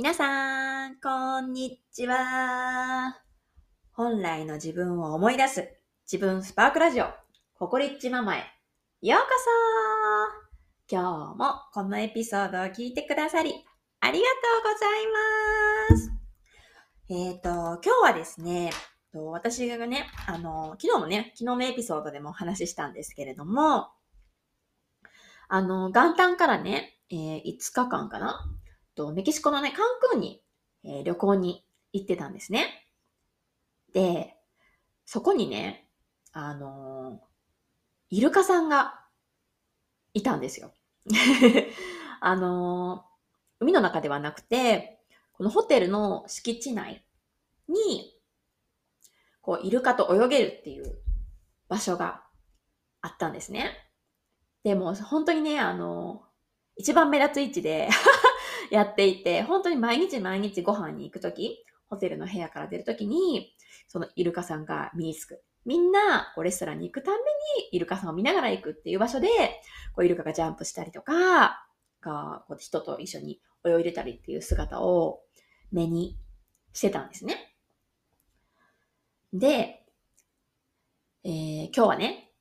皆さん、こんにちは。本来の自分を思い出す自分スパークラジオ、ココリッチママへようこそ今日もこのエピソードを聞いてくださり、ありがとうございます。えっ、ー、と、今日はですね、私がね、あの、昨日もね、昨日のエピソードでもお話ししたんですけれども、あの、元旦からね、えー、5日間かなと、メキシコのね、カンクンに、えー、旅行に行ってたんですね。で、そこにね、あのー、イルカさんがいたんですよ。あのー、海の中ではなくて、このホテルの敷地内に、こう、イルカと泳げるっていう場所があったんですね。でも、本当にね、あの、一番目立つ位置で やっていて、本当に毎日毎日ご飯に行くとき、ホテルの部屋から出るときに、そのイルカさんが身につく。みんな、こうレストランに行くためにイルカさんを見ながら行くっていう場所で、こうイルカがジャンプしたりとか、がこう人と一緒に泳いでたりっていう姿を目にしてたんですね。で、えー、今日はね、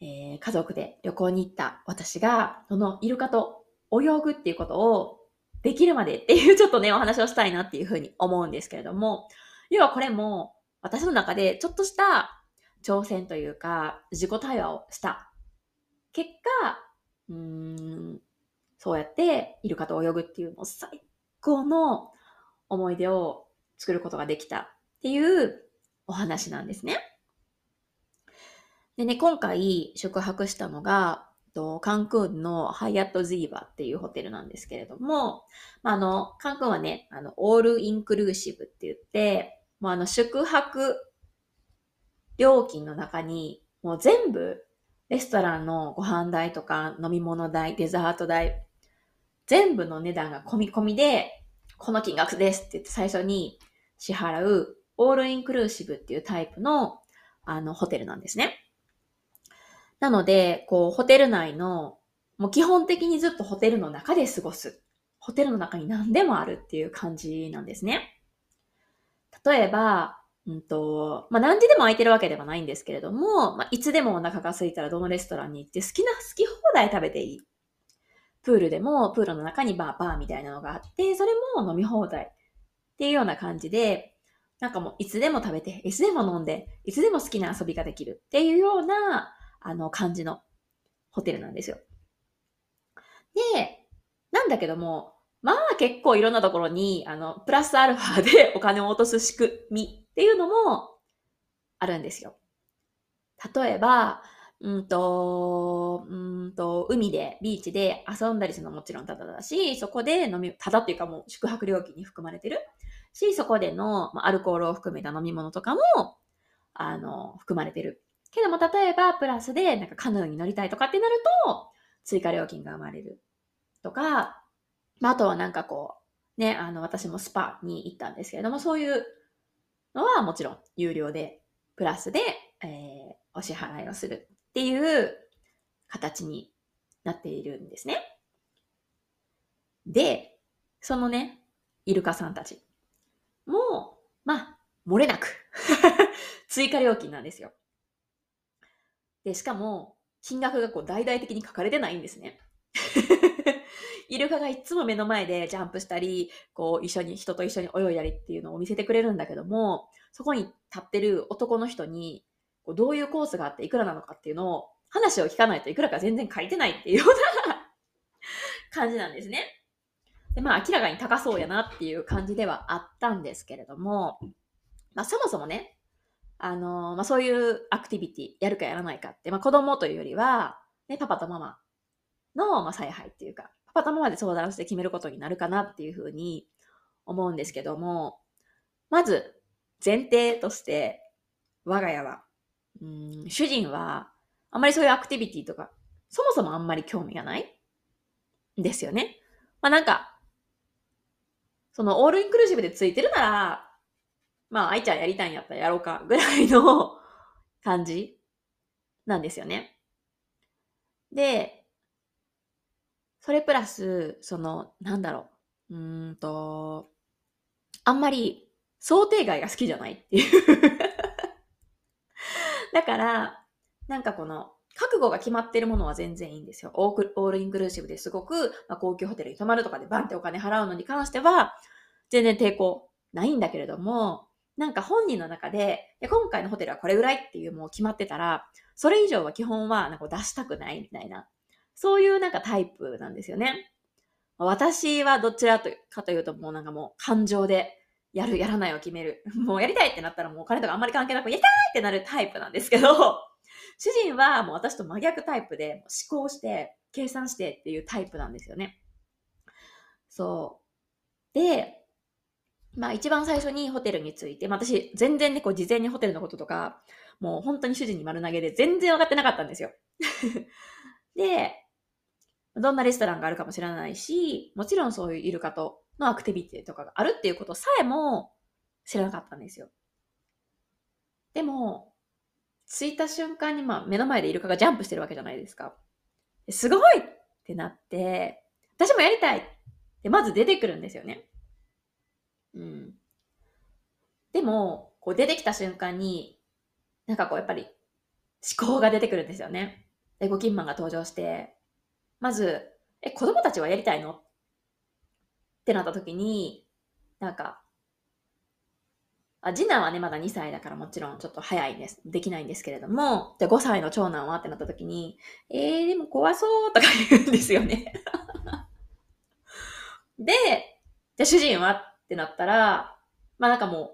えー、家族で旅行に行った私が、そのイルカと泳ぐっていうことをできるまでっていうちょっとね、お話をしたいなっていうふうに思うんですけれども、要はこれも私の中でちょっとした挑戦というか、自己対話をした結果、うーん、そうやってイルカと泳ぐっていうもう最高の思い出を作ることができたっていうお話なんですね。でね、今回宿泊したのが、と、カンクンのハイアットズーバっていうホテルなんですけれども、まあ、あの、カンクンはね、あの、オールインクルーシブって言って、もうあの、宿泊料金の中に、もう全部、レストランのご飯代とか飲み物代、デザート代、全部の値段が込み込みで、この金額ですって言って最初に支払う、オールインクルーシブっていうタイプの、あの、ホテルなんですね。なので、こう、ホテル内の、もう基本的にずっとホテルの中で過ごす。ホテルの中に何でもあるっていう感じなんですね。例えば、うんと、まあ、何時でも空いてるわけではないんですけれども、まあ、いつでもお腹が空いたらどのレストランに行って好きな、好き放題食べていい。プールでも、プールの中にバー、バーみたいなのがあって、それも飲み放題っていうような感じで、なんかもういつでも食べて、いつでも飲んで、いつでも好きな遊びができるっていうようなあの、感じのホテルなんですよ。で、なんだけども、まあ結構いろんなところに、あの、プラスアルファでお金を落とす仕組みっていうのもあるんですよ。例えば、うんと、うんと、海で、ビーチで遊んだりするのももちろんタダだし、そこで飲み、タダっていうかもう宿泊料金に含まれてるし、そこでの、アルコールを含めた飲み物とかも、あの、含まれてるけども、例えば、プラスで、なんかカヌーに乗りたいとかってなると、追加料金が生まれる。とか、まあ、あとはなんかこう、ね、あの、私もスパに行ったんですけれども、そういうのはもちろん有料で、プラスで、えー、お支払いをするっていう形になっているんですね。で、そのね、イルカさんたちも、まあ、漏れなく 追加料金なんですよ。で、しかも、金額がこう大々的に書かれてないんですね。イルカがいつも目の前でジャンプしたり、こう一緒に、人と一緒に泳いだりっていうのを見せてくれるんだけども、そこに立ってる男の人に、こうどういうコースがあっていくらなのかっていうのを、話を聞かないといくらか全然書いてないっていうような 感じなんですね。で、まあ明らかに高そうやなっていう感じではあったんですけれども、まあそもそもね、あの、まあ、そういうアクティビティやるかやらないかって、まあ、子供というよりは、ね、パパとママの、まあ、采配っていうか、パパとママで相談して決めることになるかなっていうふうに思うんですけども、まず、前提として、我が家は、うん、主人は、あんまりそういうアクティビティとか、そもそもあんまり興味がないですよね。まあなんか、そのオールインクルーシブでついてるなら、まあ、愛ちゃんやりたいんやったらやろうか、ぐらいの感じなんですよね。で、それプラス、その、なんだろう。うんと、あんまり想定外が好きじゃないっていう だから、なんかこの、覚悟が決まってるものは全然いいんですよ。オールインクルーシブですごく、まあ、高級ホテルに泊まるとかでバンってお金払うのに関しては、全然抵抗ないんだけれども、なんか本人の中で、で今回のホテルはこれぐらい？っていうもう決まってたら、それ以上は基本はなんか出したくないみたいな、そういうなんかタイプなんですよね。私はどちらかというともうなんかもう感情でやる、やらないを決める。もうやりたいってなったらもうお金とかあんまり関係なく、やりたいってなるタイプなんですけど、主人はもう私と真逆タイプで思考して、計算してっていうタイプなんですよね。そう。で、まあ一番最初にホテルについて、まあ私全然ね、こう事前にホテルのこととか、もう本当に主人に丸投げで全然分かってなかったんですよ。で、どんなレストランがあるかも知らないし、もちろんそういうイルカとのアクティビティとかがあるっていうことさえも知らなかったんですよ。でも、着いた瞬間にまあ目の前でイルカがジャンプしてるわけじゃないですか。すごいってなって、私もやりたいってまず出てくるんですよね。うん。でも、こう出てきた瞬間に、なんかこうやっぱり思考が出てくるんですよね。で、ゴキンマンが登場して、まず、え、子供たちはやりたいの？ってなった時に、なんか、あ、次男はね、まだ2歳だからもちろんちょっと早いんです。できないんですけれども、じゃ5歳の長男は？ってなった時に、えー、でも怖そうとか言うんですよね。で、じゃあ主人は？ってなったら、まあなんかもう、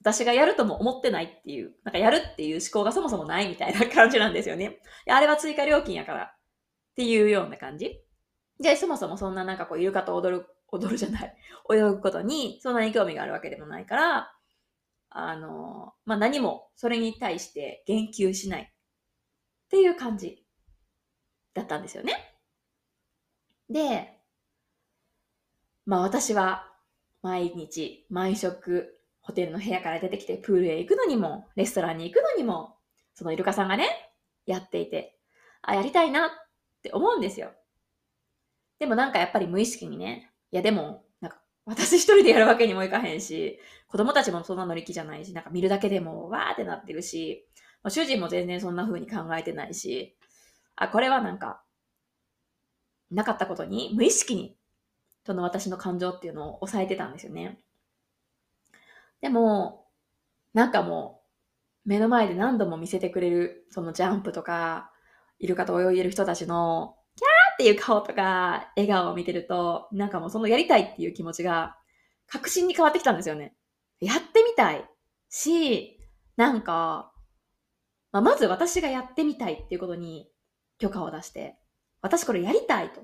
私がやるとも思ってないっていう、なんかやるっていう思考がそもそもないみたいな 感じなんですよね。あれは追加料金やからっていうような感じ。で、そもそもそんななんかこう、イルカと踊る、踊るじゃない、泳ぐことにそんなに興味があるわけでもないから、あの、まあ、何もそれに対して言及しないっていう感じだったんですよね。で、まあ私は毎日、毎食、ホテルの部屋から出てきてプールへ行くのにも、レストランに行くのにも、そのイルカさんがね、やっていて、あ、やりたいなって思うんですよ。でもなんかやっぱり無意識にね、いやでも、なんか私一人でやるわけにもいかへんし、子供たちもそんな乗り気じゃないし、なんか見るだけでもわーってなってるし、主人も全然そんな風に考えてないし、あ、これはなんか、なかったことに、無意識に、その私の感情っていうのを抑えてたんですよね。でも、なんかもう、目の前で何度も見せてくれる、そのジャンプとか、イルカと泳いでる人たちの、キャーっていう顔とか、笑顔を見てると、なんかもうそのやりたいっていう気持ちが、確信に変わってきたんですよね。やってみたいし、なんか、まあ、まず私がやってみたいっていうことに許可を出して、私これやりたいと。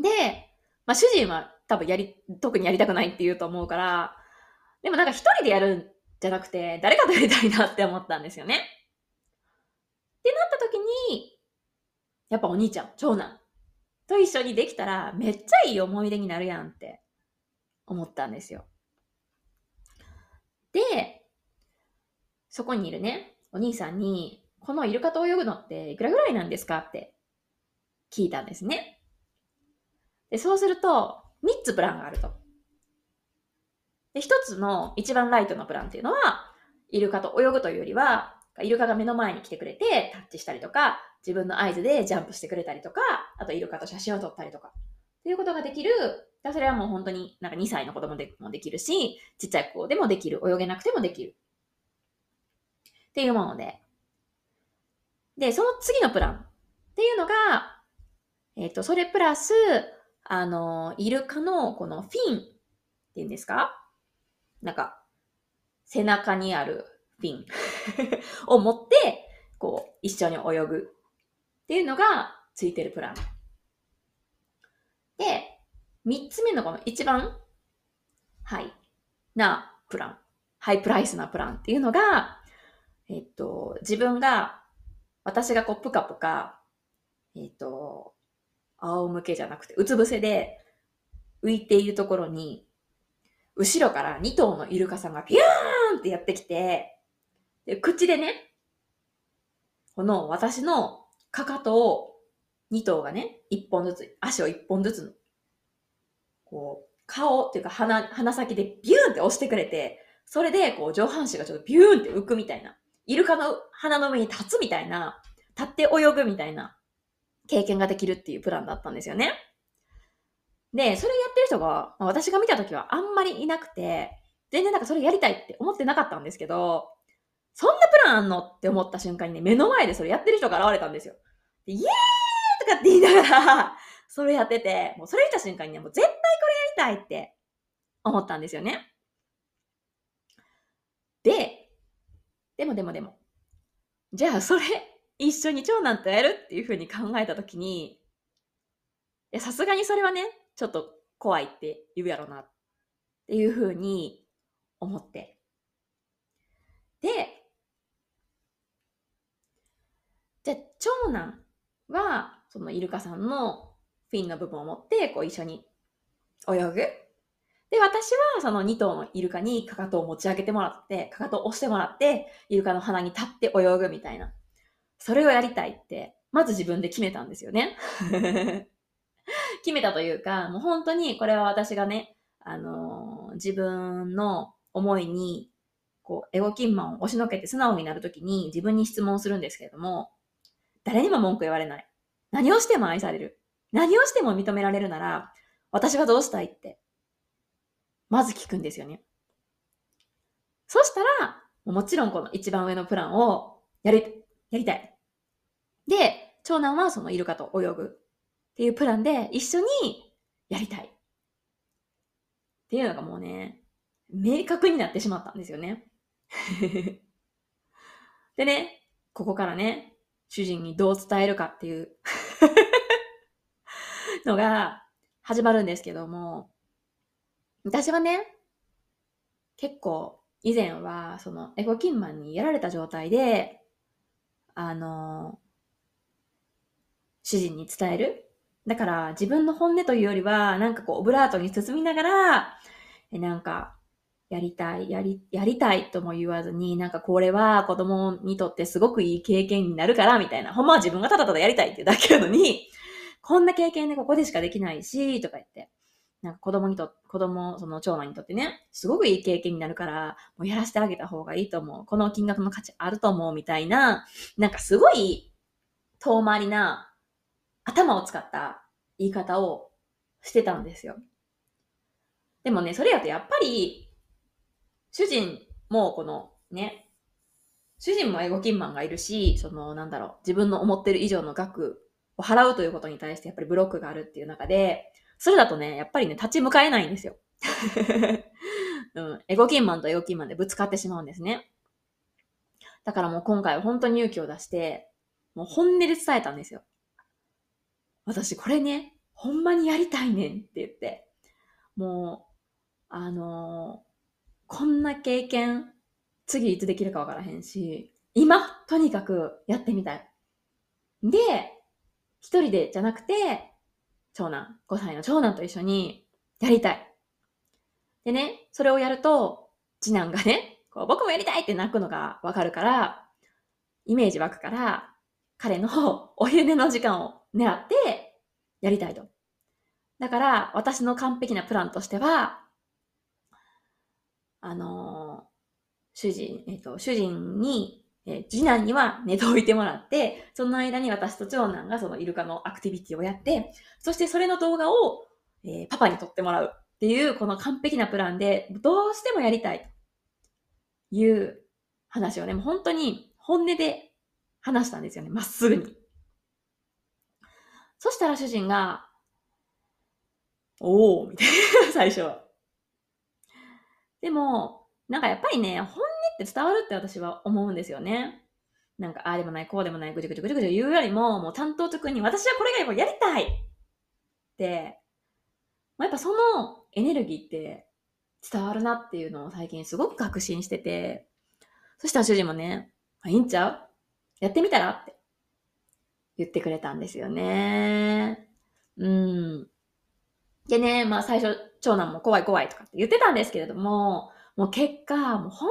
で、まあ、主人は多分やり、特にやりたくないって言うと思うから、でもなんか一人でやるんじゃなくて、誰かとやりたいなって思ったんですよね。ってなった時に、やっぱお兄ちゃん、長男と一緒にできたらめっちゃいい思い出になるやんって思ったんですよ。で、そこにいるね、お兄さんに、このイルカと泳ぐのっていくらぐらいなんですかって聞いたんですね。で、そうすると、3つプランがあると。で、1つの一番ライトのプランっていうのは、イルカと泳ぐというよりは、イルカが目の前に来てくれてタッチしたりとか、自分の合図でジャンプしてくれたりとか、あとイルカと写真を撮ったりとか、っていうことができる。それはもう本当になんか2歳の子供でもできるし、ちっちゃい子でもできる。泳げなくてもできる。っていうもので。で、その次のプランっていうのが、えっ、と、それプラス、あの、イルカのこのフィンっていうんですか？なんか、背中にあるフィン を持って、こう、一緒に泳ぐっていうのがついてるプラン。で、三つ目のこの一番ハイなプラン、ハイプライスなプランっていうのが、えっと、自分が、私がこう、ぷかぷか、えっと、仰向けじゃなくて、うつ伏せで浮いているところに、後ろから2頭のイルカさんがピューンってやってきて、で口でね、この私のかかとを2頭がね、1本ずつ、足を1本ずつ、こう、顔っていうか鼻、鼻先でビューンって押してくれて、それで、こう、上半身がちょっとビューンって浮くみたいな。イルカの鼻の上に立つみたいな、立って泳ぐみたいな経験ができるっていうプランだったんですよね。で、それやってる人が、まあ、私が見た時はあんまりいなくて、全然なんかそれやりたいって思ってなかったんですけど、そんなプランあんのって思った瞬間にね、目の前でそれやってる人が現れたんですよ。でイエーイとかって言いながら、それやってて、もうそれ見た瞬間にね、もう絶対これやりたいって思ったんですよね。で、でもでもでも、じゃあそれ一緒に長男とやるっていうふうに考えたときに、いや、さすがにそれはね、ちょっと怖いって言うやろなっていうふうに思って。で、じゃあ長男は、そのイルカさんのフィンの部分を持って、こう一緒に泳ぐ。で、私はその2頭のイルカにかかとを持ち上げてもらって、かかとを押してもらって、イルカの鼻に立って泳ぐみたいな。それをやりたいって、まず自分で決めたんですよね。決めたというか、もう本当にこれは私がね、あのー、自分の思いに、こう、エゴキンマンを押しのけて素直になるときに自分に質問するんですけれども、誰にも文句言われない。何をしても愛される。何をしても認められるなら、私はどうしたいってまず聞くんですよね。そしたら、もちろんこの一番上のプランをやり、やりたい。で、長男はそのイルカと泳ぐっていうプランで一緒にやりたい。っていうのがもうね、明確になってしまったんですよね。でね、ここからね、主人にどう伝えるかっていう のが始まるんですけども、私はね、結構以前はそのエゴキンマンにやられた状態で、あの、主人に伝える。だから自分の本音というよりは、なんかこうオブラートに包みながら、えなんか、やりたい、やり、やりたいとも言わずに、なんかこれは子供にとってすごくいい経験になるから、みたいな。ほんまは自分がただただやりたいっていうだけなのに、こんな経験でここでしかできないし、とか言って。なんか子供にと、子供、その長男にとってね、すごくいい経験になるから、もうやらせてあげた方がいいと思う。この金額の価値あると思うみたいな、なんかすごい遠回りな頭を使った言い方をしてたんですよ。でもね、それやとやっぱり、主人もこのね、主人もエゴキンマンがいるし、そのなんだろう、自分の思ってる以上の額を払うということに対してやっぱりブロックがあるっていう中で、それだとね、やっぱりね、立ち向かえないんですよ。うん、エゴキンマンとエゴキンマンでぶつかってしまうんですね。だからもう今回は本当に勇気を出して、もう本音で伝えたんですよ。私これね、ほんまにやりたいねんって言って。もう、あのー、こんな経験、次いつできるかわからへんし、今、とにかくやってみたい。で、一人でじゃなくて、長男、5歳の長男と一緒にやりたい。でね、それをやると、次男がね、こう僕もやりたいって泣くのがわかるから、イメージ湧くから、彼の お昼寝の時間を狙ってやりたいと。だから、私の完璧なプランとしては、あのー、主人、えっ、ー、と、主人にえ次男には寝ておいてもらって、その間に私と長男がそのイルカのアクティビティをやって、そしてそれの動画を、えー、パパに撮ってもらうっていう、この完璧なプランで、どうしてもやりたいという話をね、もう本当に本音で話したんですよね、まっすぐに。そしたら主人が、おー、みたいな、最初は。でも、なんかやっぱりね、本って伝わるって私は思うんですよね。なんか、ああでもない、こうでもない、ぐちぐちぐちぐち言うよりも、もう担当直に私はこれがやっぱやりたいって、ま、やっぱそのエネルギーって伝わるなっていうのを最近すごく確信してて、そしたら主人もね、あいいんちゃう？やってみたら？って言ってくれたんですよね。うん。でね、まあ最初、長男も怖い怖いとかって言ってたんですけれども、もう結果、もう本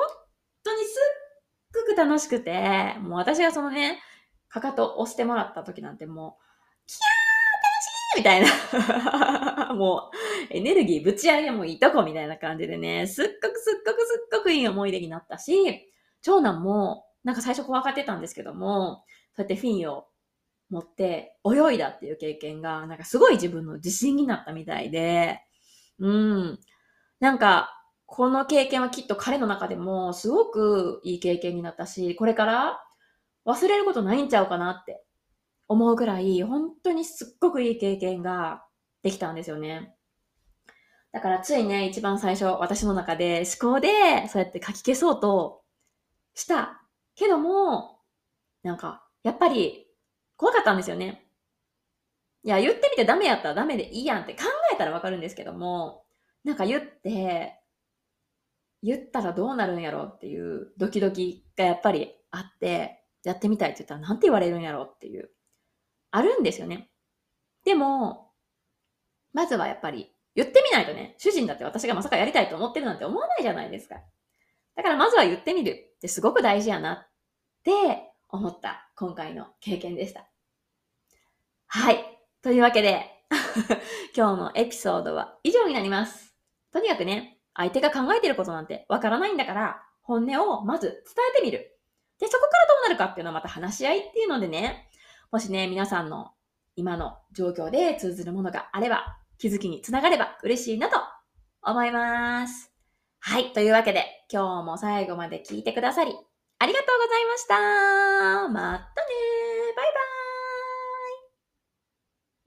当にすっごく楽しくて、もう私がそのね、かかと押してもらった時なんてもう、キャー楽しいみたいな。もう、エネルギーぶち上げもいいとこみたいな感じでね、すっごくすっごくすっごくいい思い出になったし、長男も、なんか最初怖がってたんですけども、そうやってフィンを持って泳いだっていう経験が、なんかすごい自分の自信になったみたいで、うん。なんか、この経験はきっと彼の中でもすごくいい経験になったし、これから忘れることないんちゃうかなって思うぐらい、本当にすっごくいい経験ができたんですよね。だからついね、一番最初、私の中で思考でそうやって書き消そうとしたけども、なんか、やっぱり怖かったんですよね。いや、言ってみてダメやったらダメでいいやんって考えたらわかるんですけども、なんか言って、言ったらどうなるんやろっていうドキドキがやっぱりあって、やってみたいって言ったらなんて言われるんやろっていう、あるんですよね。でも、まずはやっぱり言ってみないとね、主人だって私がまさかやりたいと思ってるなんて思わないじゃないですか。だからまずは言ってみるってすごく大事やなって思った今回の経験でした。はい。というわけで 今日のエピソードは以上になります。とにかくね、相手が考えてることなんてわからないんだから、本音をまず伝えてみる。で、そこからどうなるかっていうのはまた話し合いっていうのでね、もしね、皆さんの今の状況で通ずるものがあれば、気づきにつながれば嬉しいなと思います。はい。というわけで、今日も最後まで聞いてくださり、ありがとうございました。またね